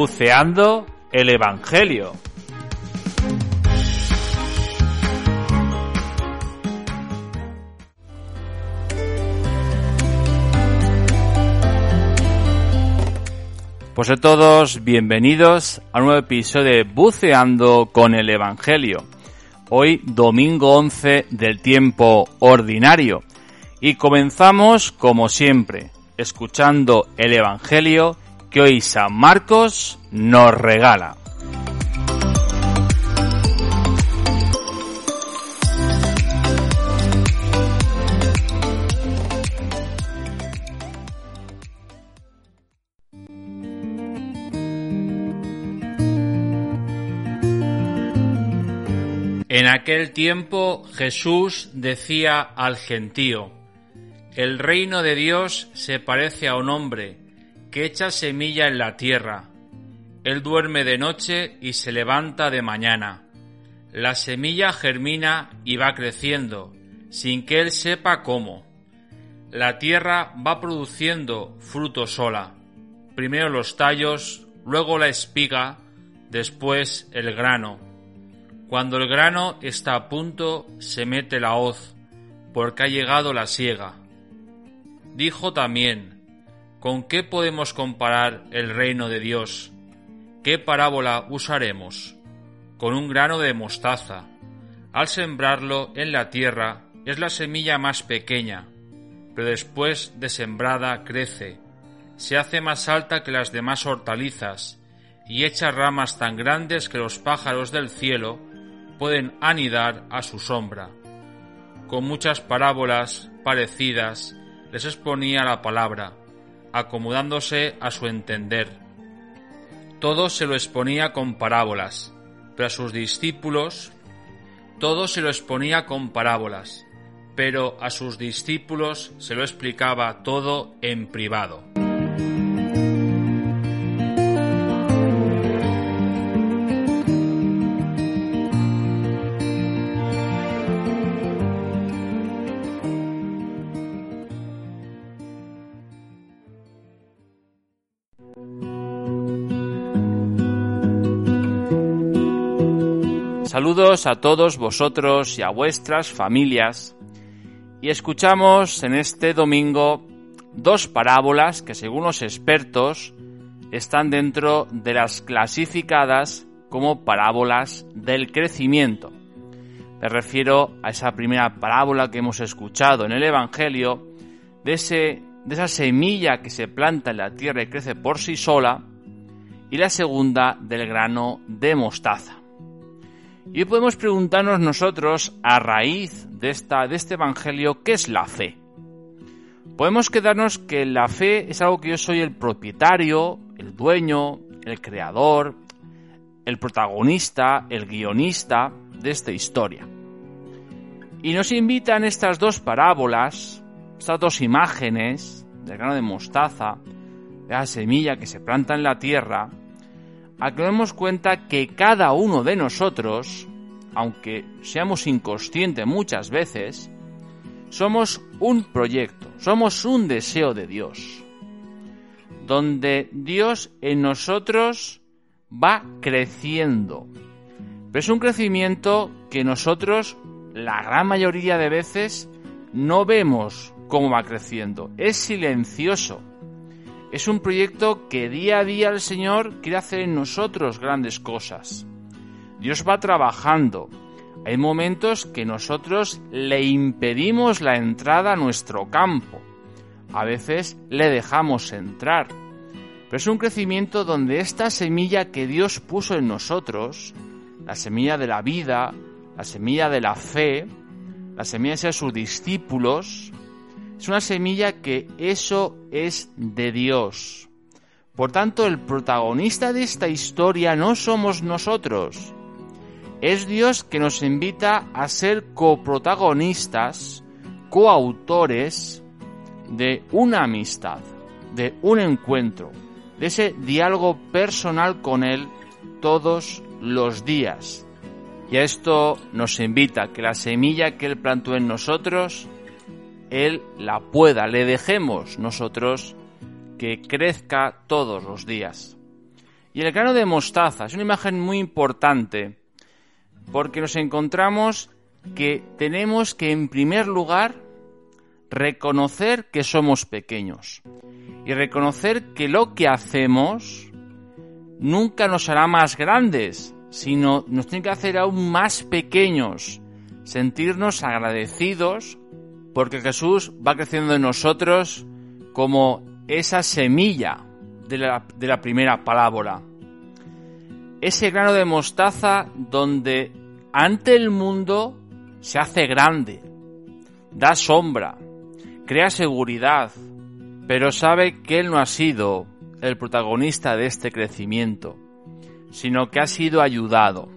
Buceando el Evangelio. Pues a todos, bienvenidos a un nuevo episodio de Buceando con el Evangelio. Hoy domingo 11 del tiempo ordinario. Y comenzamos como siempre, escuchando el Evangelio que hoy San Marcos nos regala. En aquel tiempo Jesús decía al gentío, El reino de Dios se parece a un hombre que echa semilla en la tierra. Él duerme de noche y se levanta de mañana. La semilla germina y va creciendo, sin que él sepa cómo. La tierra va produciendo fruto sola. Primero los tallos, luego la espiga, después el grano. Cuando el grano está a punto, se mete la hoz, porque ha llegado la siega. Dijo también, ¿Con qué podemos comparar el reino de Dios? ¿Qué parábola usaremos? Con un grano de mostaza. Al sembrarlo en la tierra es la semilla más pequeña, pero después de sembrada crece, se hace más alta que las demás hortalizas y echa ramas tan grandes que los pájaros del cielo pueden anidar a su sombra. Con muchas parábolas parecidas les exponía la palabra, acomodándose a su entender. Todo se lo exponía con parábolas, pero a sus discípulos todo se lo exponía con parábolas, pero a sus discípulos se lo explicaba todo en privado. Saludos a todos vosotros y a vuestras familias. Y escuchamos en este domingo dos parábolas que según los expertos están dentro de las clasificadas como parábolas del crecimiento. Me refiero a esa primera parábola que hemos escuchado en el Evangelio, de, esa semilla que se planta en la tierra y crece por sí sola, y la segunda del grano de mostaza. Y podemos preguntarnos nosotros, a raíz de, esta, de este Evangelio, ¿qué es la fe? Podemos quedarnos que la fe es algo que yo soy el propietario, el dueño, el creador, el protagonista, el guionista de esta historia. Y nos invitan estas dos parábolas, estas dos imágenes del grano de mostaza, de la semilla que se planta en la tierra, a que nos demos cuenta que cada uno de nosotros, aunque seamos inconscientes muchas veces, somos un proyecto, somos un deseo de Dios, donde Dios en nosotros va creciendo. Pero es un crecimiento que nosotros, la gran mayoría de veces, no vemos cómo va creciendo. Es silencioso es un proyecto que día a día el Señor quiere hacer en nosotros grandes cosas. Dios va trabajando. Hay momentos que nosotros le impedimos la entrada a nuestro campo. A veces le dejamos entrar. Pero es un crecimiento donde esta semilla que Dios puso en nosotros, la semilla de la vida, la semilla de la fe, la semilla de sus discípulos, es una semilla que eso es de Dios. Por tanto, el protagonista de esta historia no somos nosotros. Es Dios que nos invita a ser coprotagonistas, coautores de una amistad, de un encuentro, de ese diálogo personal con Él todos los días. Y a esto nos invita que la semilla que Él plantó en nosotros él la pueda, le dejemos nosotros que crezca todos los días. Y el grano de mostaza es una imagen muy importante porque nos encontramos que tenemos que en primer lugar reconocer que somos pequeños. Y reconocer que lo que hacemos nunca nos hará más grandes, sino nos tiene que hacer aún más pequeños, sentirnos agradecidos porque Jesús va creciendo en nosotros como esa semilla de la, primera parábola. Ese grano de mostaza donde ante el mundo se hace grande, da sombra, crea seguridad, pero sabe que Él no ha sido el protagonista de este crecimiento, sino que ha sido ayudado.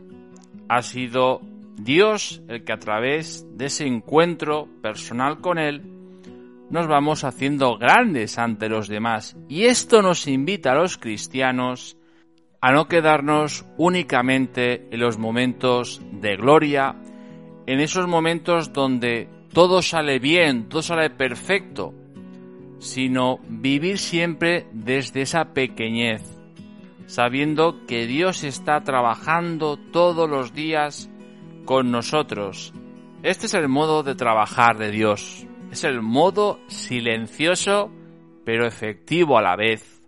Ha sido Dios el que a través de ese encuentro personal con Él nos vamos haciendo grandes ante los demás. Y esto nos invita a los cristianos a no quedarnos únicamente en los momentos de gloria, en esos momentos donde todo sale bien, todo sale perfecto, sino vivir siempre desde esa pequeñez, sabiendo que Dios está trabajando todos los días con nosotros. Este es el modo de trabajar de Dios. Es el modo silencioso pero efectivo a la vez.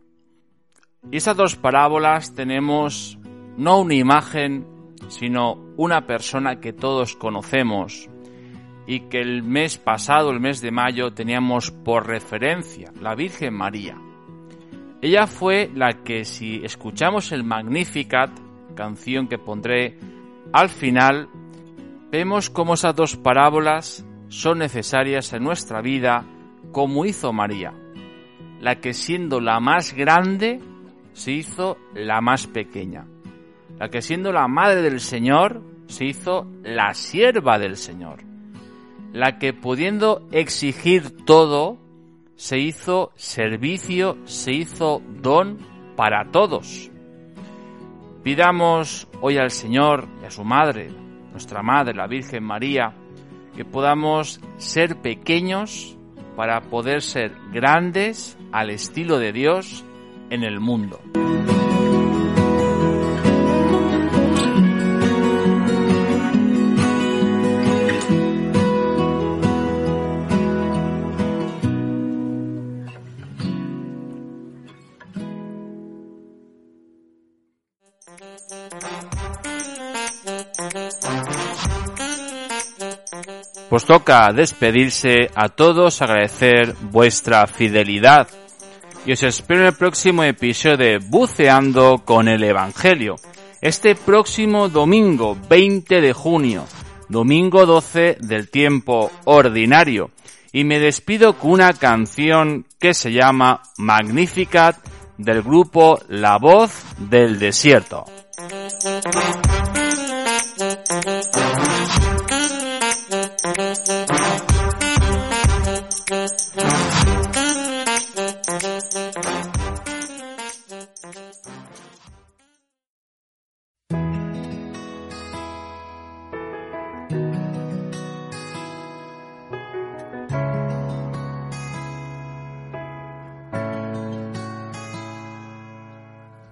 Y estas dos parábolas tenemos no una imagen, sino una persona que todos conocemos y que el mes pasado, el mes de mayo, teníamos por referencia, la Virgen María. Ella fue la que si escuchamos el Magnificat, canción que pondré al final, vemos cómo esas dos parábolas son necesarias en nuestra vida como hizo María, la que siendo la más grande se hizo la más pequeña, la que siendo la madre del Señor se hizo la sierva del Señor, la que pudiendo exigir todo se hizo servicio, se hizo don para todos. Pidamos hoy al Señor y a su Madre nuestra Madre, la Virgen María, que podamos ser pequeños para poder ser grandes al estilo de Dios en el mundo. Pues toca despedirse a todos, agradecer vuestra fidelidad. Y os espero en el próximo episodio de Buceando con el Evangelio. Este próximo domingo 20 de junio, domingo 12 del tiempo ordinario. Y me despido con una canción que se llama Magnificat del grupo La Voz del Desierto.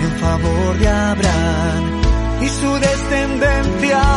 en favor de Abraham y su descendencia.